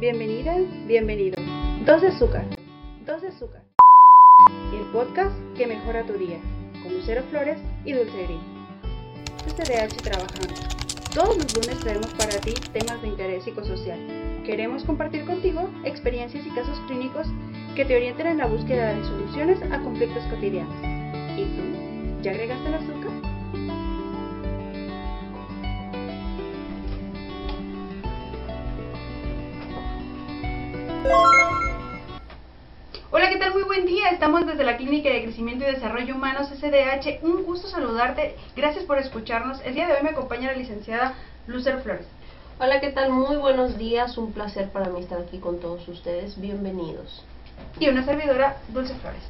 Bienvenida, bienvenido. Dos de azúcar. Dos de azúcar. El podcast que mejora tu día. Con Lucero Flores y Dulce Gris. CCDH trabajando. Todos los lunes traemos para ti temas de interés psicosocial. Queremos compartir contigo experiencias y casos clínicos que te orienten en la búsqueda de soluciones a conflictos cotidianos. ¿Y tú? ¿Ya agregaste el azúcar? Buen día. Estamos desde la Clínica de Crecimiento y Desarrollo Humano, CCDH. Un gusto saludarte. Gracias por escucharnos. El día de hoy me acompaña la licenciada Lucero Flores. Hola, ¿qué tal? Muy buenos días. Un placer para mí estar aquí con todos ustedes. Bienvenidos. Y una servidora, Dulce Flores.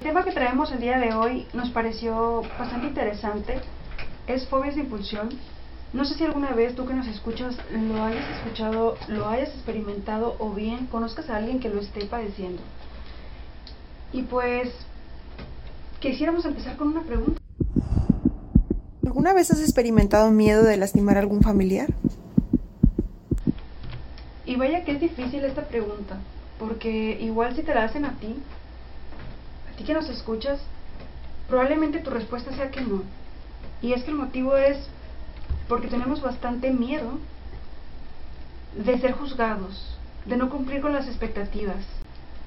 El tema que traemos el día de hoy nos pareció bastante interesante. Es fobias de impulsión. No sé si alguna vez tú que nos escuchas lo hayas escuchado, lo hayas experimentado o bien conozcas a alguien que lo esté padeciendo. Y pues quisiéramos empezar con una pregunta. ¿Alguna vez has experimentado miedo de lastimar a algún familiar? Y vaya que es difícil esta pregunta, porque igual si te la hacen a ti, a ti que nos escuchas, probablemente tu respuesta sea que no. Y es que el motivo es porque tenemos bastante miedo de ser juzgados, de no cumplir con las expectativas.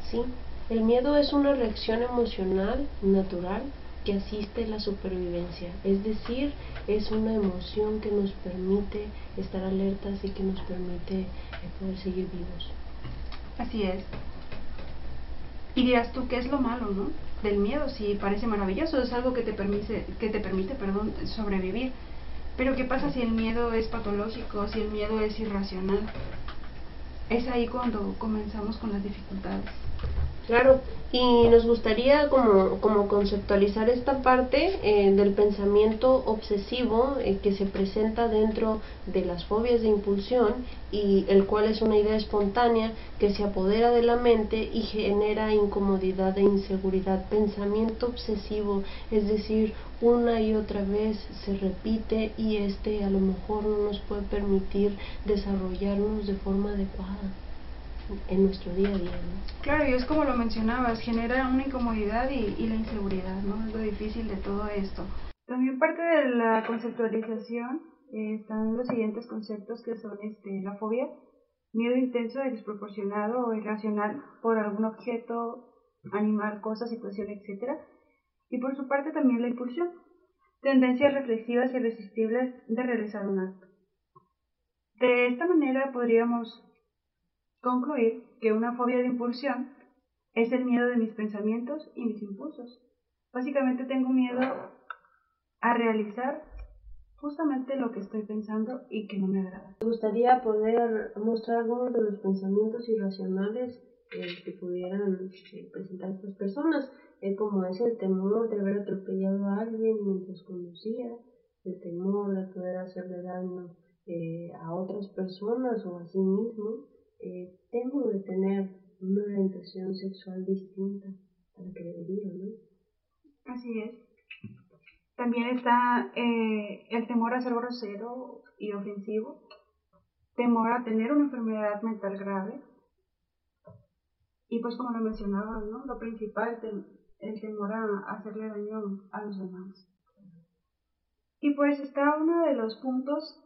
Sí, el miedo es una reacción emocional natural que asiste la supervivencia, es decir, es una emoción que nos permite estar alertas y que nos permite eh, poder seguir vivos. Así es. Y dirás tú, ¿qué es lo malo, no? Del miedo, si parece maravilloso, es algo que te permite, que te permite perdón, sobrevivir. Pero ¿qué pasa si el miedo es patológico, si el miedo es irracional? Es ahí cuando comenzamos con las dificultades. Claro, y nos gustaría como, como conceptualizar esta parte eh, del pensamiento obsesivo eh, que se presenta dentro de las fobias de impulsión y el cual es una idea espontánea que se apodera de la mente y genera incomodidad e inseguridad. Pensamiento obsesivo, es decir, una y otra vez se repite y este a lo mejor no nos puede permitir desarrollarnos de forma adecuada en nuestro día a día. ¿no? Claro, y es como lo mencionabas, genera una incomodidad y, y la inseguridad, ¿no? Es lo difícil de todo esto. También parte de la conceptualización eh, están los siguientes conceptos que son este, la fobia, miedo intenso desproporcionado o irracional por algún objeto, animal, cosa, situación, etc. Y por su parte también la impulsión, tendencias reflexivas irresistibles de realizar un acto. De esta manera podríamos concluir que una fobia de impulsión es el miedo de mis pensamientos y mis impulsos. Básicamente tengo miedo a realizar justamente lo que estoy pensando y que no me agrada. Me gustaría poder mostrar algunos de los pensamientos irracionales eh, que pudieran eh, presentar estas personas, eh, como es el temor de haber atropellado a alguien mientras conducía, el temor de poder hacerle daño a otras personas o a sí mismo, eh, tengo de tener una orientación sexual distinta a la que debería, ¿no? Así es. También está eh, el temor a ser grosero y ofensivo, temor a tener una enfermedad mental grave. Y pues como lo mencionaba, ¿no? Lo principal, el temor a hacerle daño a los demás. Y pues está uno de los puntos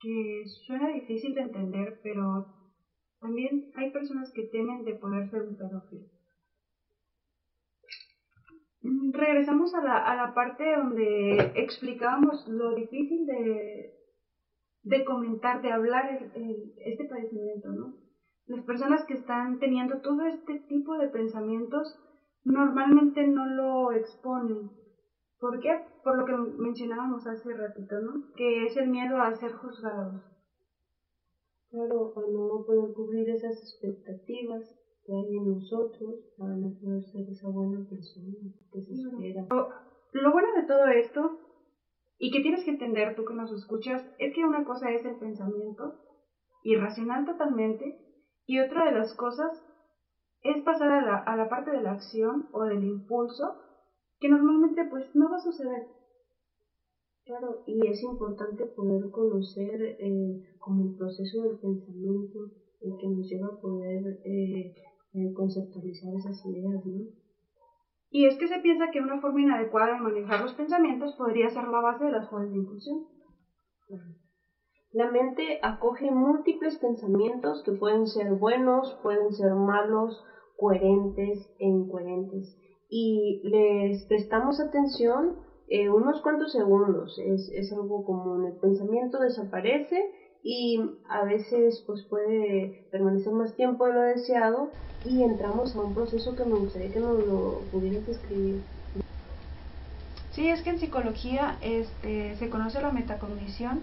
que suena difícil de entender, pero también hay personas que temen de poder ser un pedófilo. Mm, regresamos a la, a la parte donde explicábamos lo difícil de, de comentar, de hablar este padecimiento, ¿no? Las personas que están teniendo todo este tipo de pensamientos normalmente no lo exponen. ¿Por qué? Por lo que mencionábamos hace ratito, ¿no? Que es el miedo a ser juzgados. Claro, para no poder cubrir esas expectativas que hay en nosotros, para no poder ser esa buena persona que se espera. Lo bueno de todo esto, y que tienes que entender tú que nos escuchas, es que una cosa es el pensamiento, irracional totalmente, y otra de las cosas es pasar a la, a la parte de la acción o del impulso, que normalmente pues no va a suceder. Claro, y es importante poder conocer eh, como el proceso del pensamiento, el que nos lleva a poder eh, eh, conceptualizar esas ideas, ¿no? Y es que se piensa que una forma inadecuada de manejar los pensamientos podría ser la base de las formas de impulsión. La mente acoge múltiples pensamientos que pueden ser buenos, pueden ser malos, coherentes e incoherentes. Y les prestamos atención eh, unos cuantos segundos, es, es algo común. El pensamiento desaparece y a veces pues puede permanecer más tiempo de lo deseado y entramos a un proceso que me gustaría que nos lo pudieras describir. Sí, es que en psicología este, se conoce la metacognición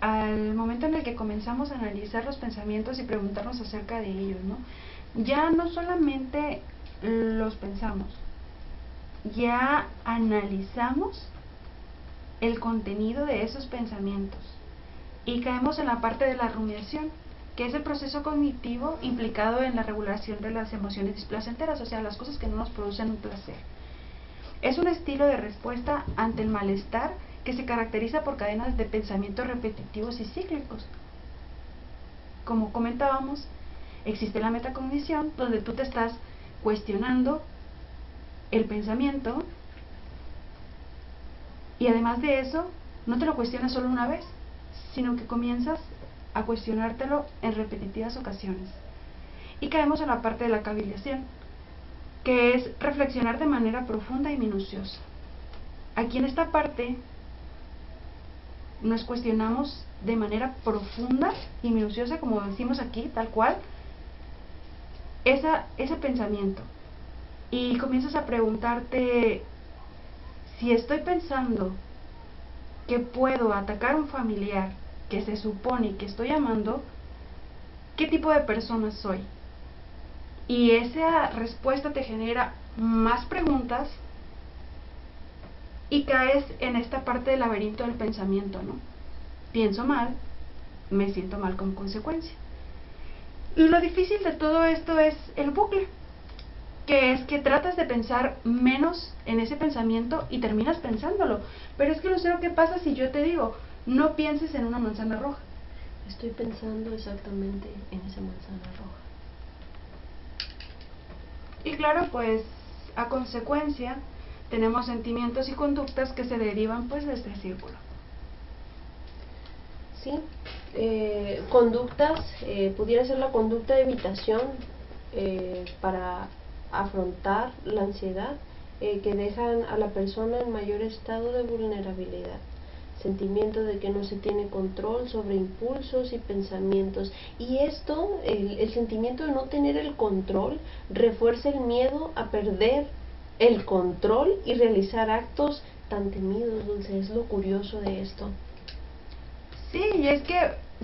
al momento en el que comenzamos a analizar los pensamientos y preguntarnos acerca de ellos, ¿no? Ya no solamente los pensamos, ya analizamos el contenido de esos pensamientos y caemos en la parte de la rumiación, que es el proceso cognitivo implicado en la regulación de las emociones displacenteras, o sea, las cosas que no nos producen un placer. Es un estilo de respuesta ante el malestar que se caracteriza por cadenas de pensamientos repetitivos y cíclicos. Como comentábamos, existe la metacognición, donde tú te estás cuestionando el pensamiento y además de eso, no te lo cuestionas solo una vez, sino que comienzas a cuestionártelo en repetitivas ocasiones. Y caemos en la parte de la cavilación, que es reflexionar de manera profunda y minuciosa. Aquí en esta parte nos cuestionamos de manera profunda y minuciosa, como decimos aquí, tal cual, esa, ese pensamiento. Y comienzas a preguntarte si estoy pensando que puedo atacar a un familiar que se supone que estoy amando, ¿qué tipo de persona soy? Y esa respuesta te genera más preguntas y caes en esta parte del laberinto del pensamiento, ¿no? Pienso mal, me siento mal como consecuencia. Y lo difícil de todo esto es el bucle, que es que tratas de pensar menos en ese pensamiento y terminas pensándolo. Pero es que Lucero, ¿qué pasa si yo te digo, no pienses en una manzana roja? Estoy pensando exactamente en esa manzana roja. Y claro, pues a consecuencia tenemos sentimientos y conductas que se derivan pues de este círculo. Sí, eh, conductas, eh, pudiera ser la conducta de evitación eh, para afrontar la ansiedad que dejan a la persona en mayor estado de vulnerabilidad sentimiento de que no se tiene control sobre impulsos y pensamientos. Y esto, el, el, sentimiento de no tener el control, refuerza el miedo a perder el control y realizar actos tan temidos, Dulce. Es lo curioso de esto. Sí, y es que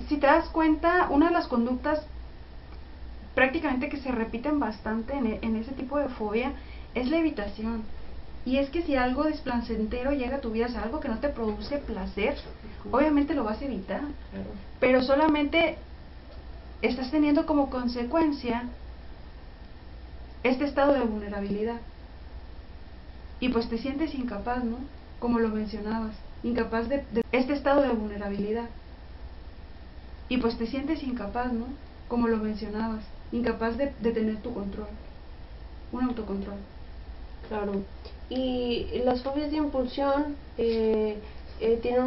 si te das cuenta, una de las conductas prácticamente que se repiten bastante en, en ese tipo de fobia es la evitación. Y es que si algo desplacentero llega a tu vida, es algo que no te produce placer, obviamente lo vas a evitar. Pero solamente estás teniendo como consecuencia este estado de vulnerabilidad. Y pues te sientes incapaz, ¿no? Como lo mencionabas, incapaz de, este estado de vulnerabilidad. Y pues te sientes incapaz, ¿no? Como lo mencionabas, incapaz de, de tener tu control, un autocontrol. Claro. Y las fobias de impulsión eh, eh, tienen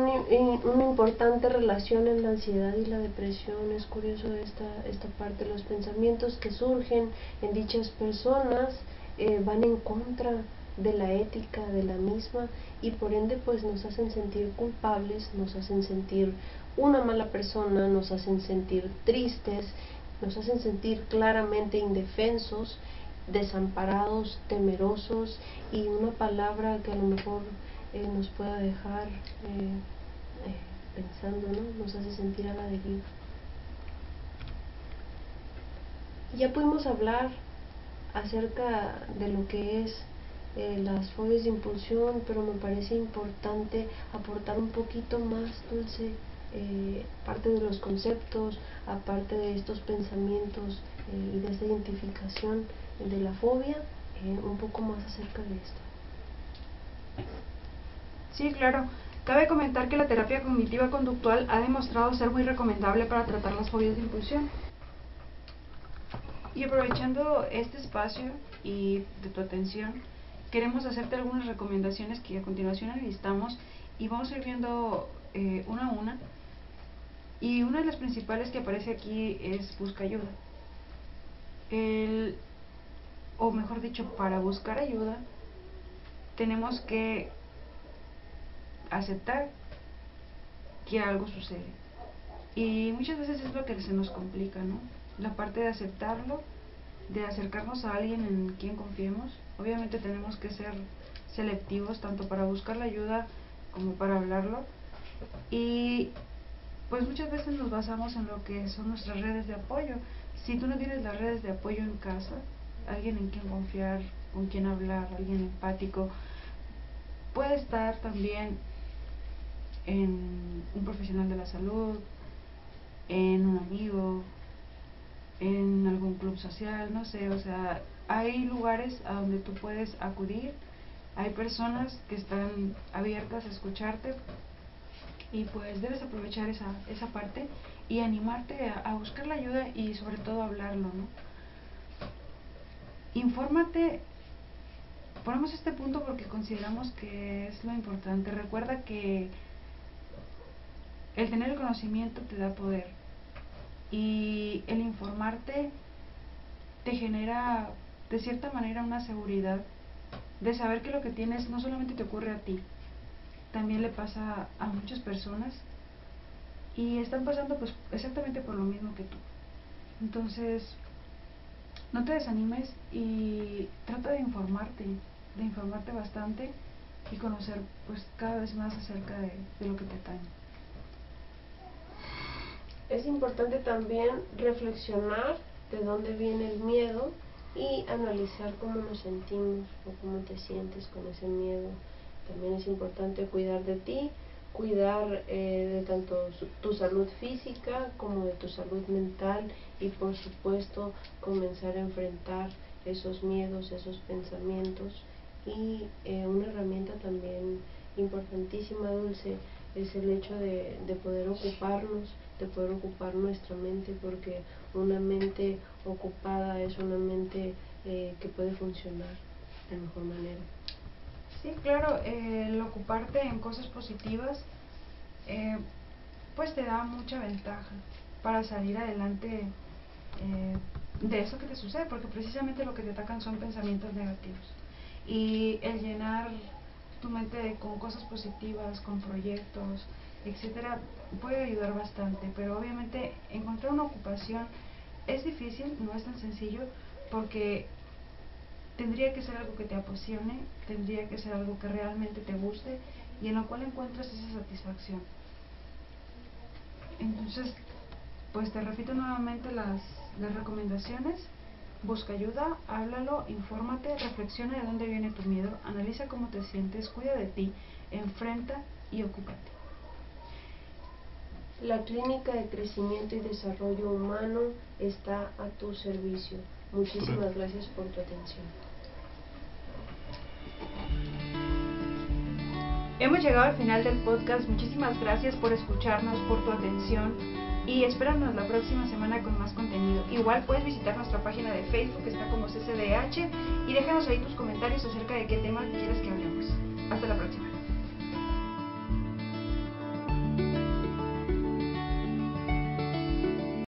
una importante relación en la ansiedad y la depresión. Es curioso esta, esta parte. Los pensamientos que surgen en dichas personas eh, van en contra de la ética de la misma y por ende pues nos hacen sentir culpables, nos hacen sentir una mala persona, nos hacen sentir tristes, nos hacen sentir claramente indefensos desamparados, temerosos y una palabra que a lo mejor eh, nos pueda dejar eh, eh, pensando, ¿no? Nos hace sentir a la deriva. Ya pudimos hablar acerca de lo que es las fobias de impulsión, pero me parece importante aportar un poquito más, Dulce, parte de los conceptos, aparte de estos pensamientos y de esta identificación de la fobia, eh, un poco más acerca de esto. Sí, claro. Cabe comentar que la terapia cognitiva conductual ha demostrado ser muy recomendable para tratar las fobias de impulsión. Y aprovechando este espacio y de tu atención, queremos hacerte algunas recomendaciones que a continuación enlistamos y vamos a ir viendo eh, una a una. Y una de las principales que aparece aquí es busca ayuda. El, o mejor dicho, para buscar ayuda, tenemos que aceptar que algo sucede. Y muchas veces es lo que se nos complica, ¿no? La parte de aceptarlo, de acercarnos a alguien en quien confiemos. Obviamente tenemos que ser selectivos tanto para buscar la ayuda como para hablarlo. Y pues muchas veces nos basamos en lo que son nuestras redes de apoyo. Si tú no tienes las redes de apoyo en casa, alguien en quien confiar, con quien hablar, alguien empático, puede estar también en un profesional de la salud, en un amigo, en algún club social, no sé, o sea, hay lugares a donde tú puedes acudir, hay personas que están abiertas a escucharte y pues debes aprovechar esa, esa parte y animarte a, buscar la ayuda y sobre todo hablarlo, ¿no? Infórmate ponemos este punto porque consideramos que es lo importante. Recuerda que el tener el conocimiento te da poder y el informarte te genera de cierta manera una seguridad de saber que lo que tienes no solamente te ocurre a ti, también le pasa a muchas personas y están pasando pues exactamente por lo mismo que tú. Entonces, no te desanimes y trata de informarte, de informarte bastante y conocer pues cada vez más acerca de, de lo que te atañe. Es importante también reflexionar de dónde viene el miedo y analizar cómo nos sentimos o cómo te sientes con ese miedo. También es importante cuidar de ti, cuidar eh, de tanto tu salud física como de tu salud mental y por supuesto comenzar a enfrentar esos miedos, esos pensamientos y eh, una herramienta también importantísima, Dulce, es el hecho de, de poder ocuparnos, de poder ocupar nuestra mente, porque una mente ocupada es una mente eh, que puede funcionar de mejor manera. Sí, claro, el ocuparte en cosas positivas, eh, pues te da mucha ventaja para salir adelante eh, de eso que te sucede, porque precisamente lo que te atacan son pensamientos negativos. Y el llenar tu mente con cosas positivas, con proyectos, etcétera, puede ayudar bastante, pero obviamente encontrar una ocupación es difícil, no es tan sencillo, porque tendría que ser algo que te apasione, tendría que ser algo que realmente te guste y en lo cual encuentras esa satisfacción. Entonces, pues te repito nuevamente las, las recomendaciones. Busca ayuda, háblalo, infórmate, reflexiona de dónde viene tu miedo, analiza cómo te sientes, cuida de ti, enfrenta y ocúpate. La Clínica de Crecimiento y Desarrollo Humano está a tu servicio. Muchísimas gracias por tu atención. Hemos llegado al final del podcast. Muchísimas gracias por escucharnos, por tu atención y espéranos la próxima semana con más contenido. Igual puedes visitar nuestra página de Facebook, que está como CCDH, y déjanos ahí tus comentarios acerca de qué tema quieres que hablemos. Hasta la próxima.